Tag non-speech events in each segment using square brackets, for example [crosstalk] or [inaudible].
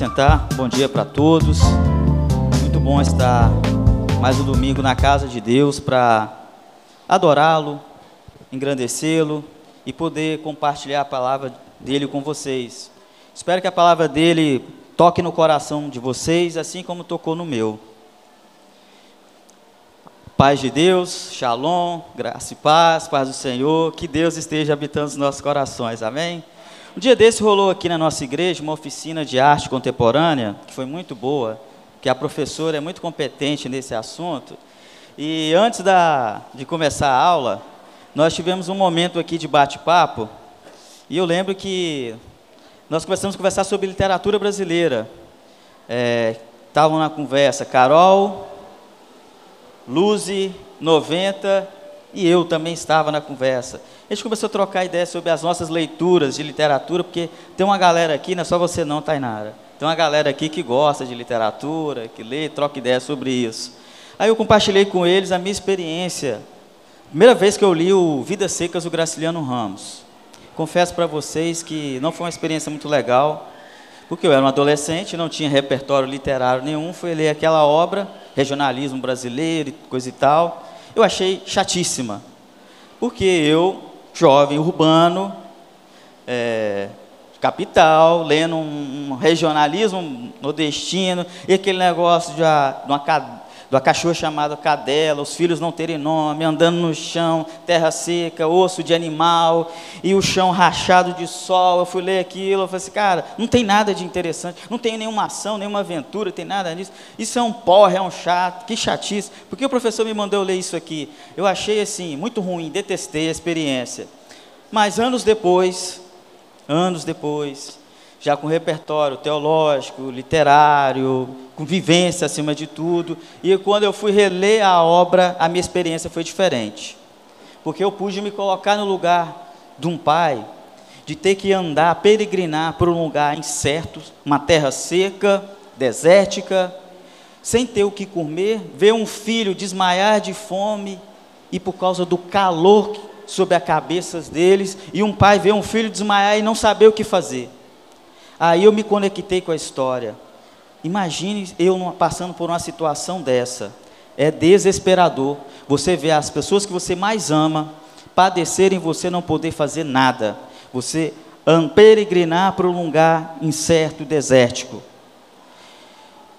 assentar. Bom dia para todos. Muito bom estar mais um domingo na casa de Deus para adorá-lo, engrandecê-lo e poder compartilhar a palavra dele com vocês. Espero que a palavra dele toque no coração de vocês, assim como tocou no meu. Paz de Deus, shalom, graça e paz, paz do Senhor, que Deus esteja habitando os nossos corações, amém? Um dia desse rolou aqui na nossa igreja uma oficina de arte contemporânea, que foi muito boa, que a professora é muito competente nesse assunto. E antes da, de começar a aula, nós tivemos um momento aqui de bate-papo, e eu lembro que nós começamos a conversar sobre literatura brasileira. Estavam é, na conversa Carol, Luzi, 90, e eu também estava na conversa. A gente começou a trocar ideias sobre as nossas leituras de literatura, porque tem uma galera aqui, não é só você não, Tainara. Tem uma galera aqui que gosta de literatura, que lê, troca ideias sobre isso. Aí eu compartilhei com eles a minha experiência. Primeira vez que eu li o Vidas Secas do Graciliano Ramos. Confesso para vocês que não foi uma experiência muito legal, porque eu era um adolescente, não tinha repertório literário nenhum, fui ler aquela obra, regionalismo brasileiro, coisa e tal. Eu achei chatíssima, porque eu jovem urbano, é, capital, lendo um, um, regionalismo nordestino, e aquele negócio de, uma, de uma uma cachorra chamada cadela, os filhos não terem nome, andando no chão, terra seca, osso de animal, e o chão rachado de sol. Eu fui ler aquilo, eu falei assim, cara, não tem nada de interessante, não tem nenhuma ação, nenhuma aventura, tem nada disso. Isso é um porre, é um chato, que chatice. Porque o professor me mandou ler isso aqui. Eu achei assim, muito ruim, detestei a experiência. Mas anos depois, anos depois, já com repertório teológico, literário, com vivência acima de tudo. E quando eu fui reler a obra, a minha experiência foi diferente. Porque eu pude me colocar no lugar de um pai, de ter que andar, peregrinar por um lugar incerto, uma terra seca, desértica, sem ter o que comer, ver um filho desmaiar de fome e por causa do calor sobre as cabeças deles, e um pai ver um filho desmaiar e não saber o que fazer. Aí eu me conectei com a história. Imagine eu passando por uma situação dessa. É desesperador. Você vê as pessoas que você mais ama padecerem você não poder fazer nada. Você peregrinar para um lugar incerto, desértico.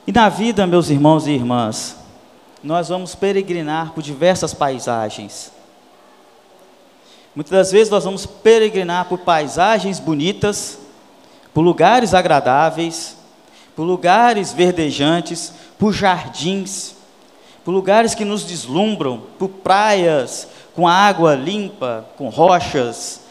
E na vida, meus irmãos e irmãs, nós vamos peregrinar por diversas paisagens. Muitas das vezes nós vamos peregrinar por paisagens bonitas, por lugares agradáveis, por lugares verdejantes, por jardins, por lugares que nos deslumbram, por praias com água limpa, com rochas.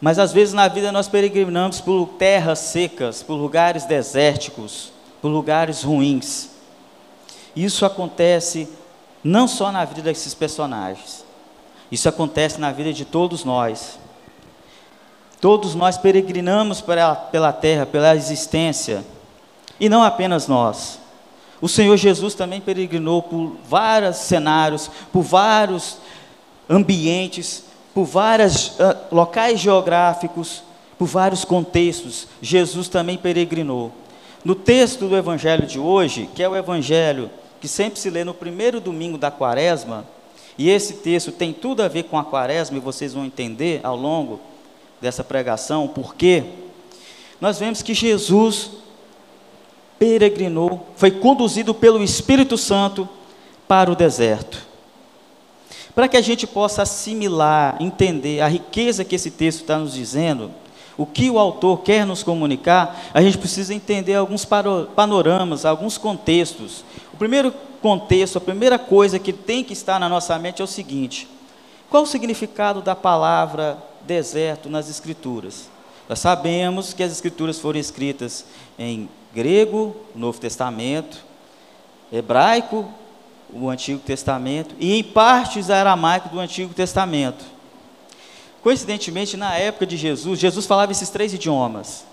Mas às vezes na vida nós peregrinamos por terras secas, por lugares desérticos, por lugares ruins. Isso acontece não só na vida desses personagens, isso acontece na vida de todos nós. Todos nós peregrinamos pela, terra, pela existência, e não apenas nós. O Senhor Jesus também peregrinou por vários cenários, por vários ambientes, por vários uh, locais geográficos, por vários contextos. Jesus também peregrinou. No texto do Evangelho de hoje, que é o Evangelho que sempre se lê no primeiro domingo da quaresma, e esse texto tem tudo a ver com a quaresma, e vocês vão entender ao longo dessa pregação, porque nós vemos que Jesus peregrinou, foi conduzido pelo Espírito Santo para o deserto. Para que a gente possa assimilar, entender a riqueza que esse texto está nos dizendo, o que o autor quer nos comunicar, a gente precisa entender alguns panoramas, alguns contextos. O primeiro contexto, a primeira coisa que tem que estar na nossa mente é o seguinte: qual o significado da palavra deserto nas Escrituras. Nós sabemos que as Escrituras foram escritas em grego, Novo Testamento, hebraico, o Antigo Testamento, e em partes aramaico do Antigo Testamento. Coincidentemente, na época de Jesus, Jesus falava esses três idiomas.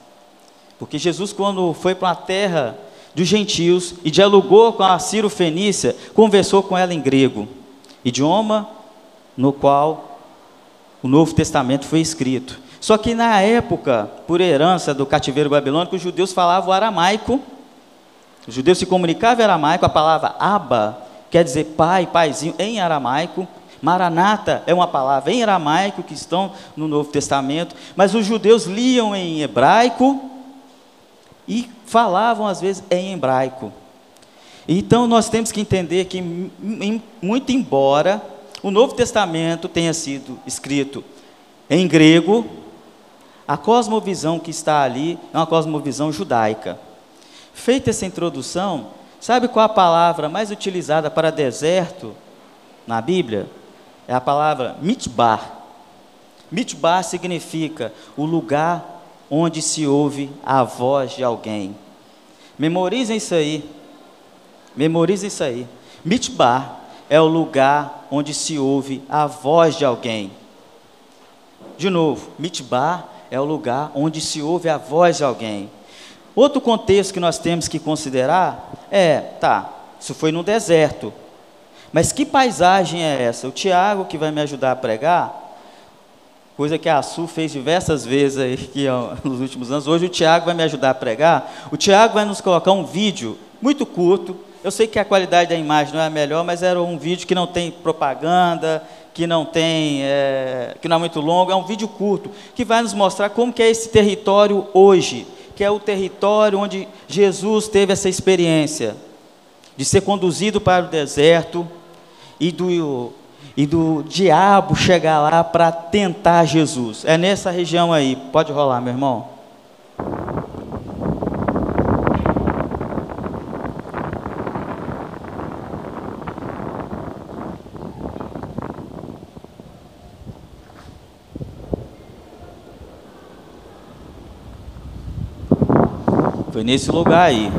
Porque Jesus, quando foi para a terra dos gentios e dialogou com a Ciro Fenícia, conversou com ela em grego, idioma no qual o Novo Testamento foi escrito. Só que na época, por herança do cativeiro babilônico, os judeus falavam aramaico. Os judeus se comunicavam em aramaico, a palavra Abba quer dizer pai, paizinho, em aramaico. Maranata é uma palavra em aramaico que estão no Novo Testamento, mas os judeus liam em hebraico e falavam às vezes em hebraico. Então nós temos que entender que, muito embora o Novo Testamento tenha sido escrito em grego, a cosmovisão que está ali é uma cosmovisão judaica. Feita essa introdução, sabe qual a palavra mais utilizada para deserto na Bíblia? É a palavra mitbar. Mitbar significa o lugar onde se ouve a voz de alguém. Memorizem isso aí. Memorizem isso aí. Mitbar é o lugar onde se ouve a voz de alguém. De novo, mitbar é o lugar onde se ouve a voz de alguém. Outro contexto que nós temos que considerar é, tá, isso foi no deserto. Mas que paisagem é essa? O Tiago, que vai me ajudar a pregar, coisa que a Su fez diversas vezes aí, [laughs] aqui, ó, nos últimos anos. Hoje o Tiago vai me ajudar a pregar. O Tiago vai nos colocar um vídeo muito curto, eu sei que a qualidade da imagem não é a melhor, mas era um vídeo que não tem propaganda, que não tem, é, que não é muito longo, é um vídeo curto que vai nos mostrar como que é esse território hoje, que é o território onde Jesus teve essa experiência de ser conduzido para o deserto e do e do diabo chegar lá para tentar Jesus. É nessa região aí. Pode rolar, meu irmão. Foi nesse lugar aí.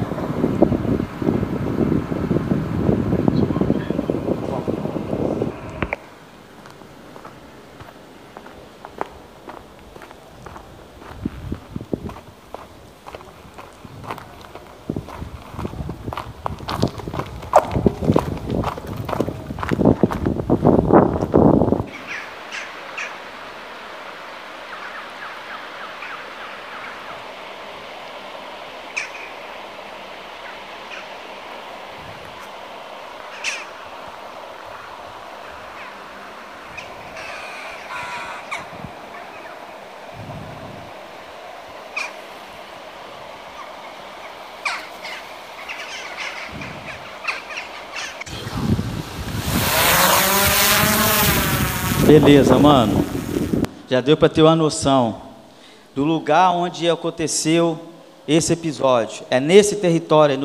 Beleza, mano. Já deu para ter uma noção do lugar onde aconteceu esse episódio. É nesse território,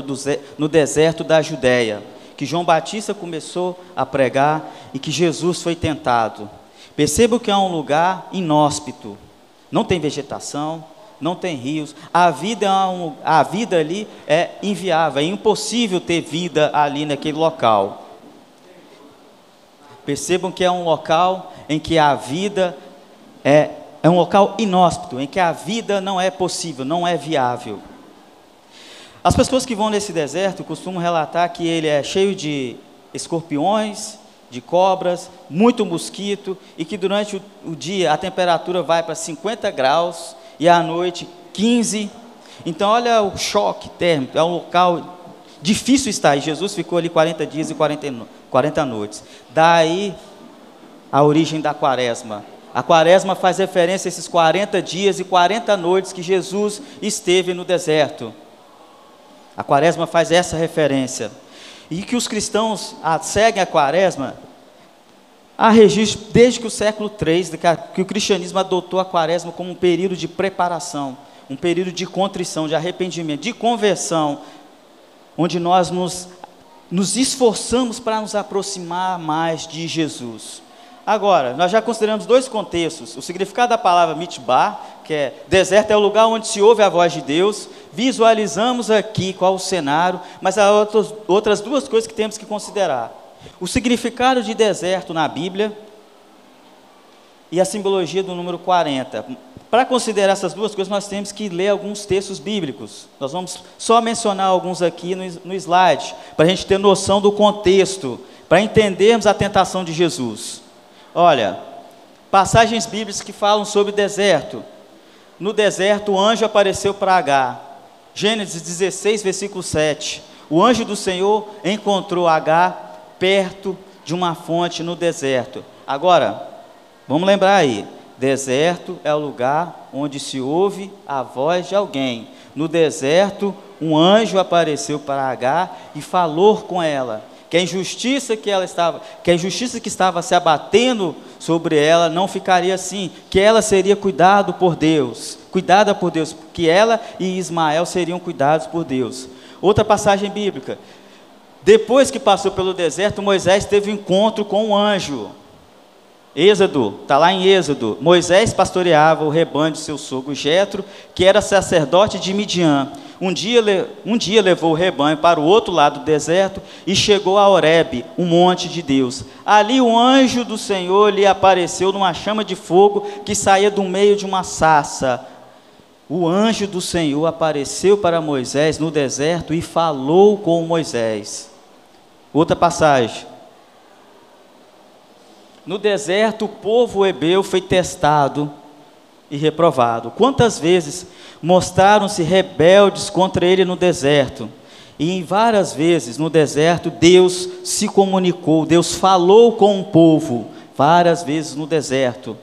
no deserto da Judéia, que João Batista começou a pregar e que Jesus foi tentado. Perceba que é um lugar inóspito. Não tem vegetação, não tem rios. A vida, é um, a vida ali é inviável, é impossível ter vida ali naquele local. Percebam que é um local em que a vida é, é um local inóspito, em que a vida não é possível, não é viável. As pessoas que vão nesse deserto costumam relatar que ele é cheio de escorpiões, de cobras, muito mosquito e que durante o, o dia a temperatura vai para 50 graus e à noite 15. Então, olha o choque térmico, é um local difícil estar. E Jesus ficou ali 40 dias e 40, 40 noites. Daí a origem da quaresma. A quaresma faz referência a esses 40 dias e 40 noites que Jesus esteve no deserto. A quaresma faz essa referência. E que os cristãos seguem a quaresma, há registro desde que o século III, que o cristianismo adotou a quaresma como um período de preparação, um período de contrição, de arrependimento, de conversão, onde nós nos, nos esforçamos para nos aproximar mais de Jesus. Agora, nós já consideramos dois contextos: o significado da palavra mitbar, que é deserto é o lugar onde se ouve a voz de Deus. Visualizamos aqui qual o cenário, mas há outros, outras duas coisas que temos que considerar: o significado de deserto na Bíblia e a simbologia do número 40. Para considerar essas duas coisas, nós temos que ler alguns textos bíblicos. Nós vamos só mencionar alguns aqui no, no slide, para a gente ter noção do contexto, para entendermos a tentação de Jesus. Olha, Passagens bíblicas que falam sobre deserto. No deserto, o anjo apareceu para H. Gênesis 16, versículo 7. O anjo do Senhor encontrou H perto de uma fonte no deserto. Agora, vamos lembrar aí: deserto é o lugar onde se ouve a voz de alguém. No deserto, um anjo apareceu para H e falou com ela que a injustiça que ela estava, que a injustiça que estava se abatendo sobre ela não ficaria assim, que ela seria cuidado por Deus, cuidada por Deus, que ela e Ismael seriam cuidados por Deus. Outra passagem bíblica. Depois que passou pelo deserto, Moisés teve um encontro com um anjo. Êxodo, está lá em Êxodo. Moisés pastoreava o rebanho de seu sogro Jetro, que era sacerdote de Midian. Um dia, um dia levou o rebanho para o outro lado do deserto e chegou a Horebe, um monte de Deus. Ali o anjo do Senhor lhe apareceu numa chama de fogo que saía do meio de uma sassa. O anjo do Senhor apareceu para Moisés no deserto e falou com Moisés. Outra passagem. No deserto, o povo hebreu foi testado e reprovado. Quantas vezes mostraram-se rebeldes contra ele no deserto? E em várias vezes no deserto, Deus se comunicou, Deus falou com o povo, várias vezes no deserto.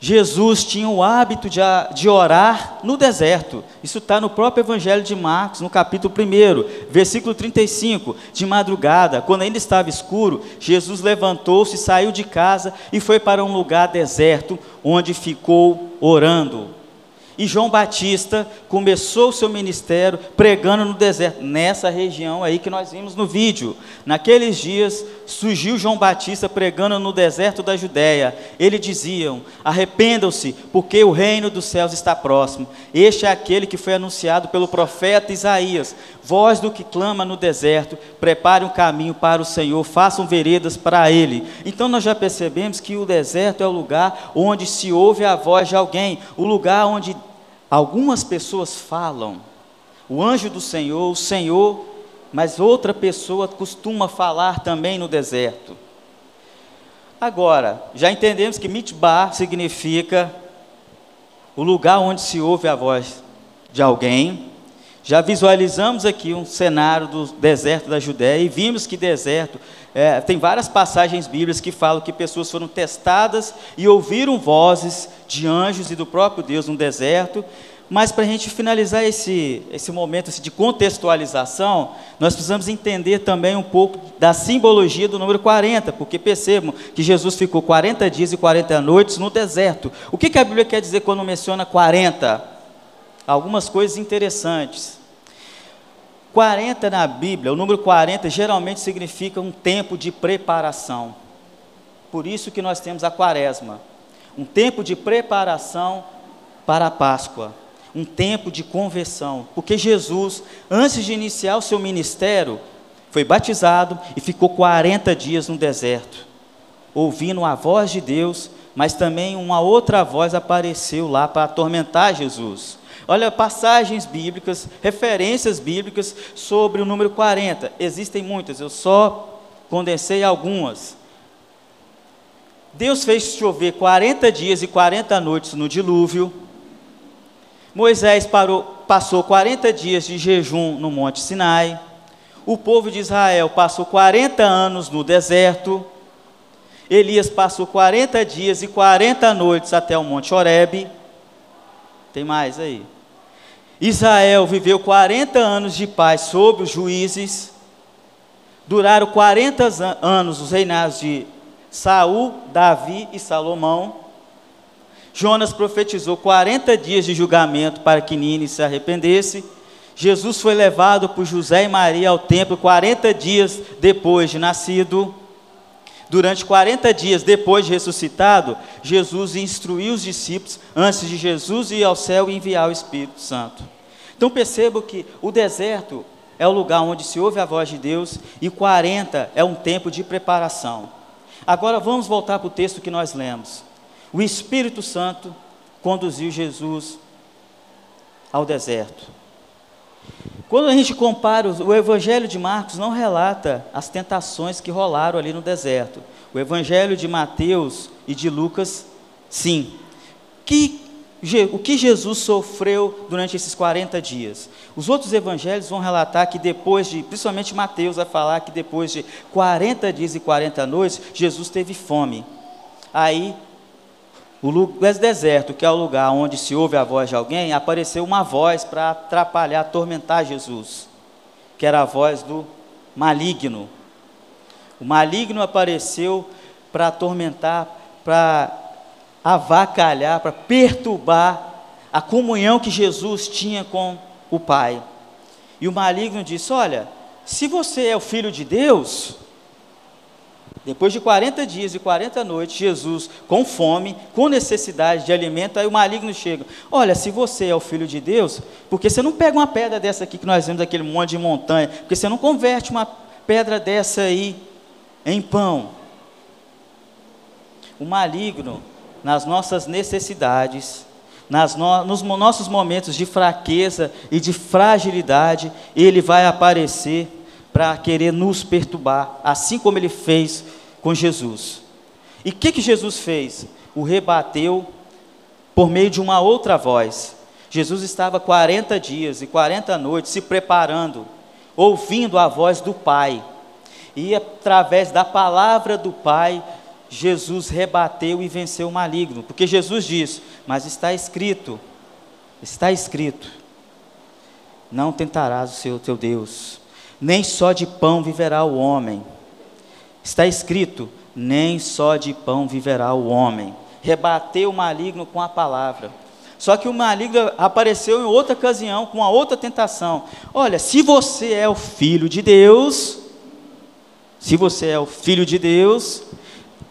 Jesus tinha o hábito de, de orar no deserto. Isso está no próprio Evangelho de Marcos, no capítulo 1, versículo 35. De madrugada, quando ainda estava escuro, Jesus levantou-se, saiu de casa e foi para um lugar deserto, onde ficou orando. E João Batista começou o seu ministério pregando no deserto, nessa região aí que nós vimos no vídeo. Naqueles dias surgiu João Batista pregando no deserto da Judéia. Eles diziam: Arrependam-se, porque o reino dos céus está próximo. Este é aquele que foi anunciado pelo profeta Isaías. Voz do que clama no deserto, prepare um caminho para o Senhor, façam veredas para ele. Então nós já percebemos que o deserto é o lugar onde se ouve a voz de alguém, o lugar onde Algumas pessoas falam, o anjo do Senhor, o Senhor, mas outra pessoa costuma falar também no deserto. Agora, já entendemos que mitbar significa o lugar onde se ouve a voz de alguém. Já visualizamos aqui um cenário do deserto da Judéia e vimos que deserto é, tem várias passagens bíblicas que falam que pessoas foram testadas e ouviram vozes de anjos e do próprio Deus no deserto. Mas para a gente finalizar esse, esse momento assim, de contextualização, nós precisamos entender também um pouco da simbologia do número 40, porque percebam que Jesus ficou 40 dias e 40 noites no deserto. O que, que a Bíblia quer dizer quando menciona 40? Algumas coisas interessantes. 40 na Bíblia, o número 40 geralmente significa um tempo de preparação. Por isso que nós temos a quaresma, um tempo de preparação para a Páscoa, um tempo de conversão, porque Jesus, antes de iniciar o seu ministério, foi batizado e ficou 40 dias no deserto, ouvindo a voz de Deus, mas também uma outra voz apareceu lá para atormentar Jesus. Olha, passagens bíblicas, referências bíblicas sobre o número 40. Existem muitas, eu só condensei algumas. Deus fez chover 40 dias e 40 noites no dilúvio. Moisés parou, passou 40 dias de jejum no Monte Sinai. O povo de Israel passou 40 anos no deserto. Elias passou 40 dias e 40 noites até o Monte Horebe. Tem mais aí. Israel viveu 40 anos de paz sob os juízes, duraram 40 anos os reinados de Saul, Davi e Salomão. Jonas profetizou 40 dias de julgamento para que Nínive se arrependesse. Jesus foi levado por José e Maria ao templo 40 dias depois de nascido. Durante 40 dias depois de ressuscitado, Jesus instruiu os discípulos antes de Jesus ir ao céu e enviar o Espírito Santo. Então perceba que o deserto é o lugar onde se ouve a voz de Deus e 40 é um tempo de preparação. Agora vamos voltar para o texto que nós lemos. O Espírito Santo conduziu Jesus ao deserto. Quando a gente compara, o Evangelho de Marcos não relata as tentações que rolaram ali no deserto. O Evangelho de Mateus e de Lucas, sim. Que, o que Jesus sofreu durante esses 40 dias? Os outros evangelhos vão relatar que depois de, principalmente Mateus vai falar que depois de 40 dias e 40 noites, Jesus teve fome. Aí o lugar deserto, que é o lugar onde se ouve a voz de alguém, apareceu uma voz para atrapalhar, atormentar Jesus, que era a voz do maligno. O maligno apareceu para atormentar, para avacalhar, para perturbar a comunhão que Jesus tinha com o Pai. E o maligno disse: Olha, se você é o filho de Deus, depois de 40 dias e 40 noites, Jesus, com fome, com necessidade de alimento, aí o maligno chega. Olha, se você é o filho de Deus, porque você não pega uma pedra dessa aqui que nós vemos aquele monte de montanha, porque você não converte uma pedra dessa aí em pão. O maligno, nas nossas necessidades, nas no, nos nossos momentos de fraqueza e de fragilidade, ele vai aparecer para querer nos perturbar, assim como ele fez com Jesus. E o que, que Jesus fez? O rebateu por meio de uma outra voz. Jesus estava 40 dias e 40 noites se preparando, ouvindo a voz do Pai. E através da palavra do Pai, Jesus rebateu e venceu o maligno. Porque Jesus diz: Mas está escrito, está escrito, não tentarás o seu teu Deus, nem só de pão viverá o homem Está escrito: nem só de pão viverá o homem. Rebateu o maligno com a palavra. Só que o maligno apareceu em outra ocasião, com uma outra tentação. Olha, se você é o filho de Deus, se você é o filho de Deus,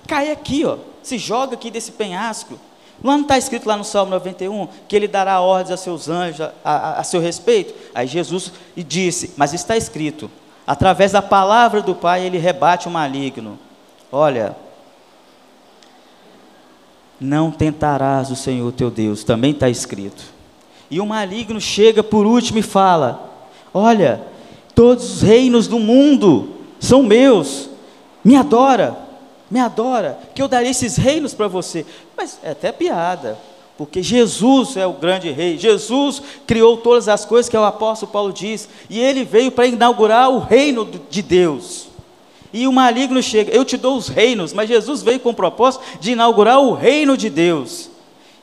cai aqui, ó, se joga aqui desse penhasco. Não está escrito lá no Salmo 91 que ele dará ordens a seus anjos a, a, a seu respeito? Aí Jesus disse, mas está escrito: através da palavra do Pai, ele rebate o maligno. Olha, não tentarás o Senhor teu Deus, também está escrito. E o maligno chega por último e fala: Olha, todos os reinos do mundo são meus, me adora, me adora, que eu darei esses reinos para você. Mas é até piada, porque Jesus é o grande rei, Jesus criou todas as coisas que o apóstolo Paulo diz, e ele veio para inaugurar o reino de Deus. E o maligno chega, eu te dou os reinos, mas Jesus veio com o propósito de inaugurar o reino de Deus.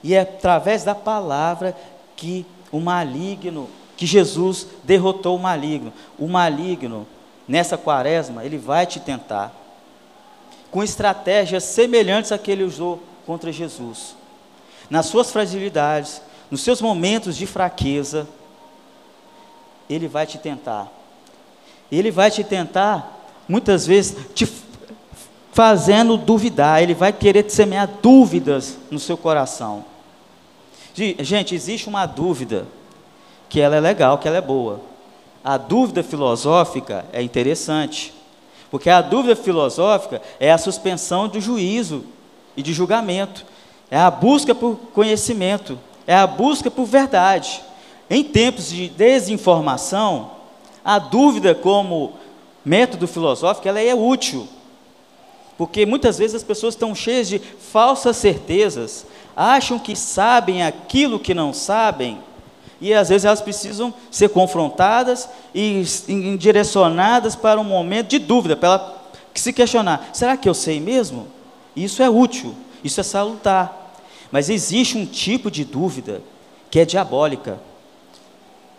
E é através da palavra que o maligno, que Jesus derrotou o maligno. O maligno, nessa quaresma, ele vai te tentar, com estratégias semelhantes a que ele usou contra Jesus nas suas fragilidades, nos seus momentos de fraqueza, ele vai te tentar. Ele vai te tentar, muitas vezes, te fazendo duvidar, ele vai querer te semear dúvidas no seu coração. Gente, existe uma dúvida que ela é legal, que ela é boa. A dúvida filosófica é interessante, porque a dúvida filosófica é a suspensão do juízo e de julgamento é a busca por conhecimento, é a busca por verdade. Em tempos de desinformação, a dúvida como método filosófico ela é útil, porque muitas vezes as pessoas estão cheias de falsas certezas, acham que sabem aquilo que não sabem, e às vezes elas precisam ser confrontadas e direcionadas para um momento de dúvida, para ela se questionar: será que eu sei mesmo? Isso é útil. Isso é salutar. Mas existe um tipo de dúvida que é diabólica.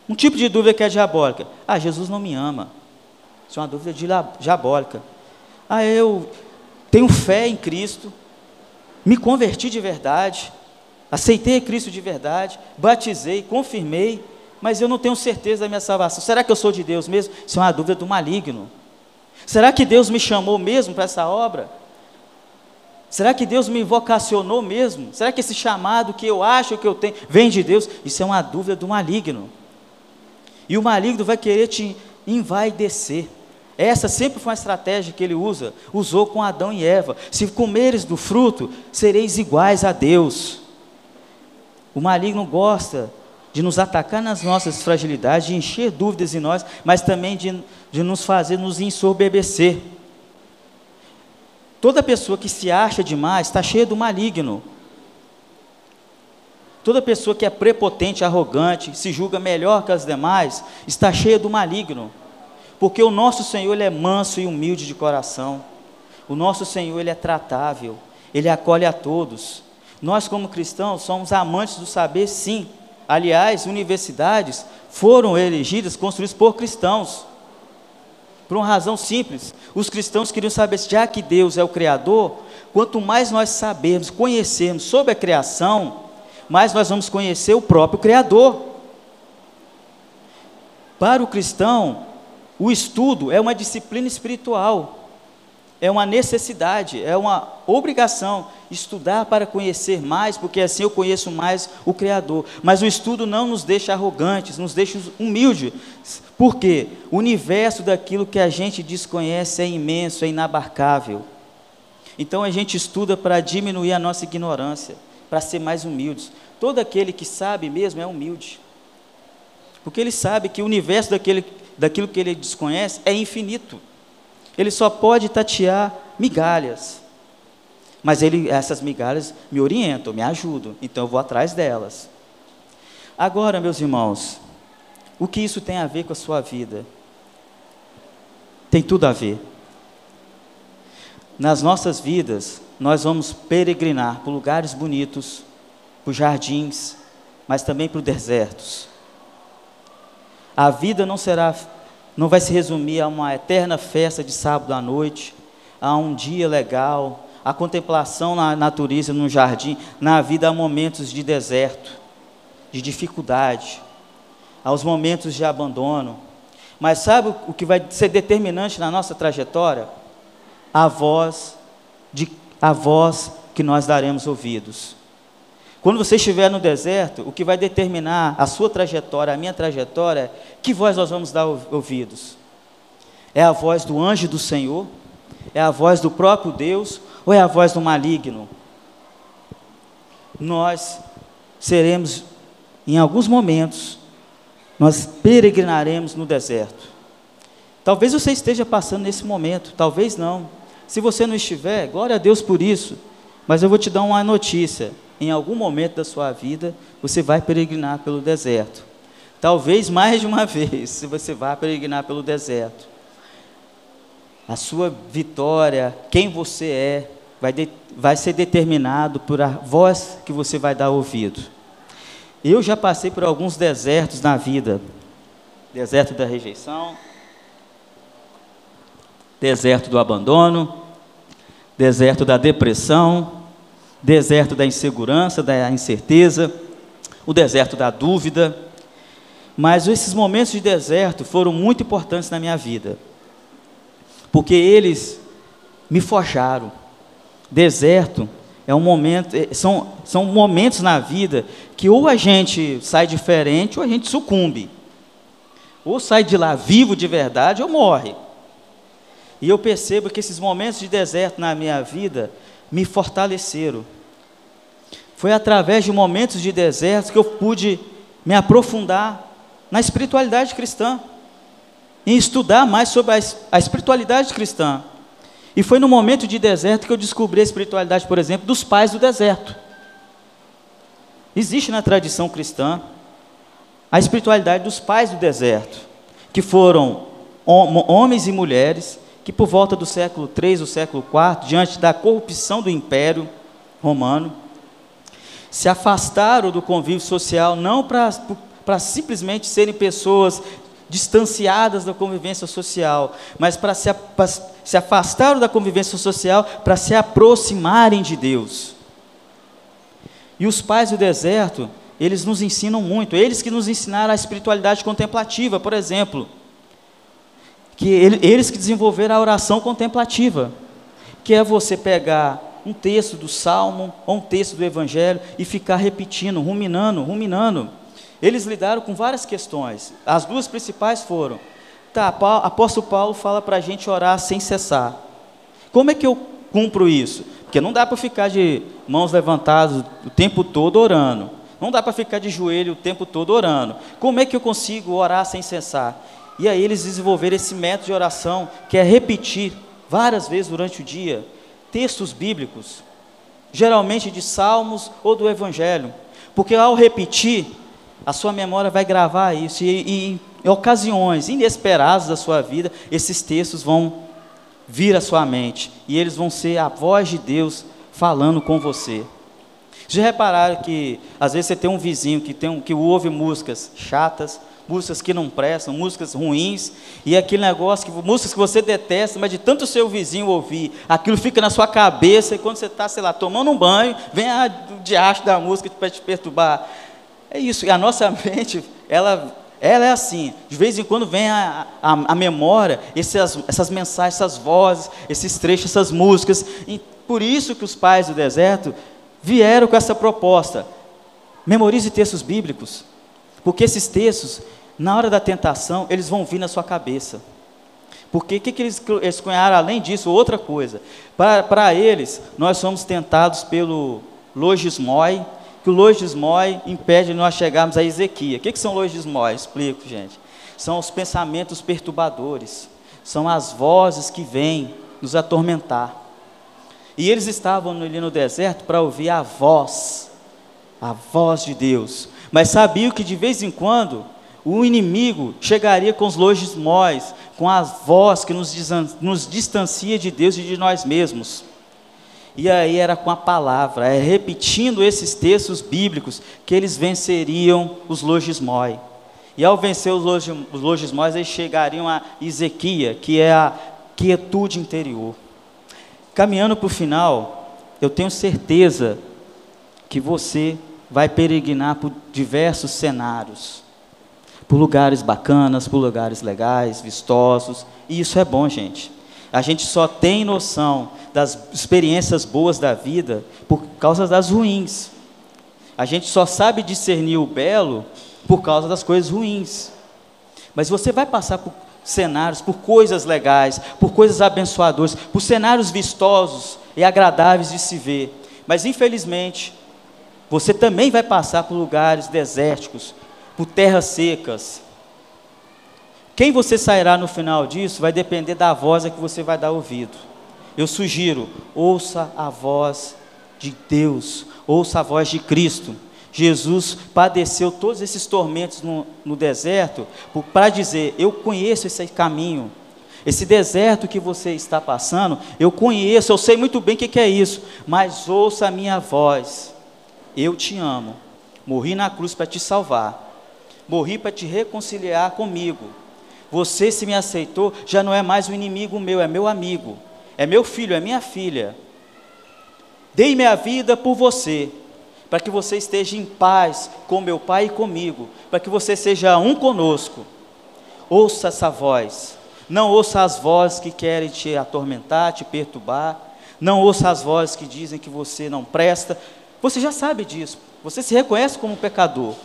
Um tipo de dúvida que é diabólica. Ah, Jesus não me ama. Isso é uma dúvida diabólica. Ah, eu tenho fé em Cristo, me converti de verdade, aceitei Cristo de verdade, batizei, confirmei, mas eu não tenho certeza da minha salvação. Será que eu sou de Deus mesmo? Isso é uma dúvida do maligno. Será que Deus me chamou mesmo para essa obra? Será que Deus me vocacionou mesmo? Será que esse chamado que eu acho que eu tenho vem de Deus? Isso é uma dúvida do maligno. E o maligno vai querer te envaidecer. Essa sempre foi uma estratégia que ele usa, usou com Adão e Eva. Se comeres do fruto, sereis iguais a Deus. O maligno gosta de nos atacar nas nossas fragilidades, de encher dúvidas em nós, mas também de, de nos fazer nos ensorbebecer. Toda pessoa que se acha demais está cheia do maligno. Toda pessoa que é prepotente, arrogante, se julga melhor que as demais, está cheia do maligno. Porque o nosso Senhor ele é manso e humilde de coração. O nosso Senhor ele é tratável, ele acolhe a todos. Nós como cristãos somos amantes do saber, sim. Aliás, universidades foram elegidas, construídas por cristãos. Por uma razão simples. Os cristãos queriam saber, já que Deus é o Criador, quanto mais nós sabermos, conhecermos sobre a criação, mais nós vamos conhecer o próprio Criador. Para o cristão, o estudo é uma disciplina espiritual é uma necessidade, é uma obrigação estudar para conhecer mais, porque assim eu conheço mais o Criador. Mas o estudo não nos deixa arrogantes, nos deixa humildes. Por quê? O universo daquilo que a gente desconhece é imenso, é inabarcável. Então a gente estuda para diminuir a nossa ignorância, para ser mais humildes. Todo aquele que sabe mesmo é humilde. Porque ele sabe que o universo daquele, daquilo que ele desconhece é infinito. Ele só pode tatear migalhas. Mas ele, essas migalhas me orientam, me ajudam, então eu vou atrás delas. Agora, meus irmãos, o que isso tem a ver com a sua vida? Tem tudo a ver. Nas nossas vidas, nós vamos peregrinar por lugares bonitos, por jardins, mas também por desertos. A vida não será não vai se resumir a uma eterna festa de sábado à noite, a um dia legal, a contemplação na natureza, no jardim. Na vida há momentos de deserto, de dificuldade, aos momentos de abandono. Mas sabe o que vai ser determinante na nossa trajetória? A voz, de, a voz que nós daremos ouvidos. Quando você estiver no deserto, o que vai determinar a sua trajetória, a minha trajetória, é que voz nós vamos dar ouvidos? É a voz do anjo do Senhor? É a voz do próprio Deus? Ou é a voz do maligno? Nós seremos, em alguns momentos, nós peregrinaremos no deserto. Talvez você esteja passando nesse momento, talvez não. Se você não estiver, glória a Deus por isso. Mas eu vou te dar uma notícia em algum momento da sua vida, você vai peregrinar pelo deserto. Talvez mais de uma [laughs] vez, se você vai peregrinar pelo deserto. A sua vitória, quem você é, vai, de, vai ser determinado por a voz que você vai dar ouvido. Eu já passei por alguns desertos na vida deserto da rejeição, deserto do abandono, deserto da depressão, deserto da insegurança, da incerteza, o deserto da dúvida. Mas esses momentos de deserto foram muito importantes na minha vida, porque eles me forjaram. Deserto é um momento, é, são, são momentos na vida que ou a gente sai diferente ou a gente sucumbe. Ou sai de lá vivo de verdade ou morre. E eu percebo que esses momentos de deserto na minha vida me fortaleceram. Foi através de momentos de deserto que eu pude me aprofundar na espiritualidade cristã, em estudar mais sobre a, espiritualidade cristã. E foi no momento de deserto que eu descobri a espiritualidade, por exemplo, dos pais do deserto. Existe na tradição cristã a espiritualidade dos pais do deserto, que foram homens e mulheres que por volta do século III ou século IV, diante da corrupção do império romano, se afastaram do convívio social, não para simplesmente serem pessoas distanciadas da convivência social, mas para se, se afastaram da convivência social para se aproximarem de Deus. E os pais do deserto, eles nos ensinam muito, eles que nos ensinaram a espiritualidade contemplativa, por exemplo, que eles que desenvolveram a oração contemplativa, que é você pegar um texto do Salmo ou um texto do Evangelho e ficar repetindo, ruminando, ruminando. Eles lidaram com várias questões. As duas principais foram: tá, apóstolo Paulo fala para a gente orar sem cessar. Como é que eu cumpro isso? Porque não dá para ficar de mãos levantadas o tempo todo orando. Não dá para ficar de joelho o tempo todo orando. Como é que eu consigo orar sem cessar? E aí eles desenvolveram esse método de oração, que é repetir várias vezes durante o dia textos bíblicos, geralmente de salmos ou do evangelho. Porque ao repetir, a sua memória vai gravar isso e, e em ocasiões inesperadas da sua vida, esses textos vão vir à sua mente e eles vão ser a voz de Deus falando com você. Já repararam que às vezes você tem um vizinho que, tem um, que ouve músicas chatas, músicas que não prestam, músicas ruins, e aquele negócio, que, músicas que você detesta, mas de tanto seu vizinho ouvir, aquilo fica na sua cabeça, e quando você está, sei lá, tomando um banho, vem a diacho da música para te perturbar. É isso, e a nossa [laughs] mente, ela ela é assim, de vez em quando vem a, a, a memória, essas, essas mensagens, essas vozes, esses trechos, essas músicas. E por isso que os pais do deserto vieram com essa proposta. Memorize textos bíblicos, porque esses textos, na hora da tentação, eles vão vir na sua cabeça. Porque o que, que eles, eles cunharam além disso? Outra coisa. Para, eles, nós somos tentados pelo logismoi, que o logismoi impede nós chegarmos a Ezequiel. O que, que são logismoi? Explico, gente. São os pensamentos perturbadores, são as vozes que vêm nos atormentar. E eles estavam ali no deserto para ouvir a voz, a voz de Deus. Mas sabiam que de vez em quando o inimigo chegaria com os logismóis, com a voz que nos, nos distancia de Deus e de nós mesmos. E aí era com a palavra, é repetindo esses textos bíblicos que eles venceriam os logismói. E ao vencer os logismóis, eles chegariam a Ezequia, que é a quietude interior. Caminhando para o final, eu tenho certeza que você vai peregrinar por diversos cenários, por lugares bacanas, por lugares legais, vistosos, e isso é bom, gente. A gente só tem noção das experiências boas da vida por causa das ruins. A gente só sabe discernir o belo por causa das coisas ruins. Mas você vai passar por cenários, por coisas legais, por coisas abençoadoras, por cenários vistosos e agradáveis de se ver. Mas infelizmente, você também vai passar por lugares desérticos, por terras secas, quem você sairá no final disso vai depender da voz a que você vai dar ouvido. Eu sugiro, ouça a voz de Deus, ouça a voz de Cristo. Jesus padeceu todos esses tormentos no, no deserto para dizer: Eu conheço esse caminho, esse deserto que você está passando, eu conheço, eu sei muito bem o que, que é isso, mas ouça a minha voz. Eu te amo, morri na cruz para te salvar, morri para te reconciliar comigo você, se me aceitou, já não é mais um inimigo meu, é meu amigo, é meu filho, é minha filha. Dei minha vida por você, para que você esteja em paz com meu Pai e comigo, para que você seja um conosco. Ouça essa voz, não ouça as vozes que querem te atormentar, te perturbar, não ouça as vozes que dizem que você não presta. Você já sabe disso, você se reconhece como pecador.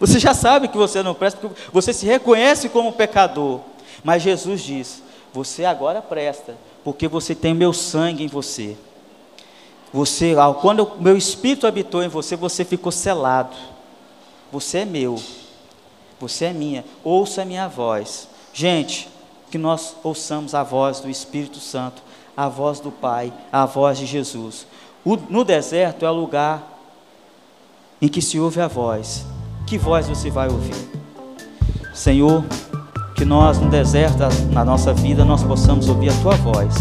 Você já sabe que você não presta, porque você se reconhece como pecador. Mas Jesus diz: Você agora presta, porque você tem meu sangue em você. Você, quando o meu espírito habitou em você, você ficou selado. Você é meu. Você é minha. Ouça a minha voz. Gente, que nós ouçamos a voz do Espírito Santo, a voz do Pai, a voz de Jesus. No deserto é o lugar em que se ouve a voz que voz você vai ouvir? Senhor, que nós no deserto, na nossa vida, nós possamos ouvir a tua voz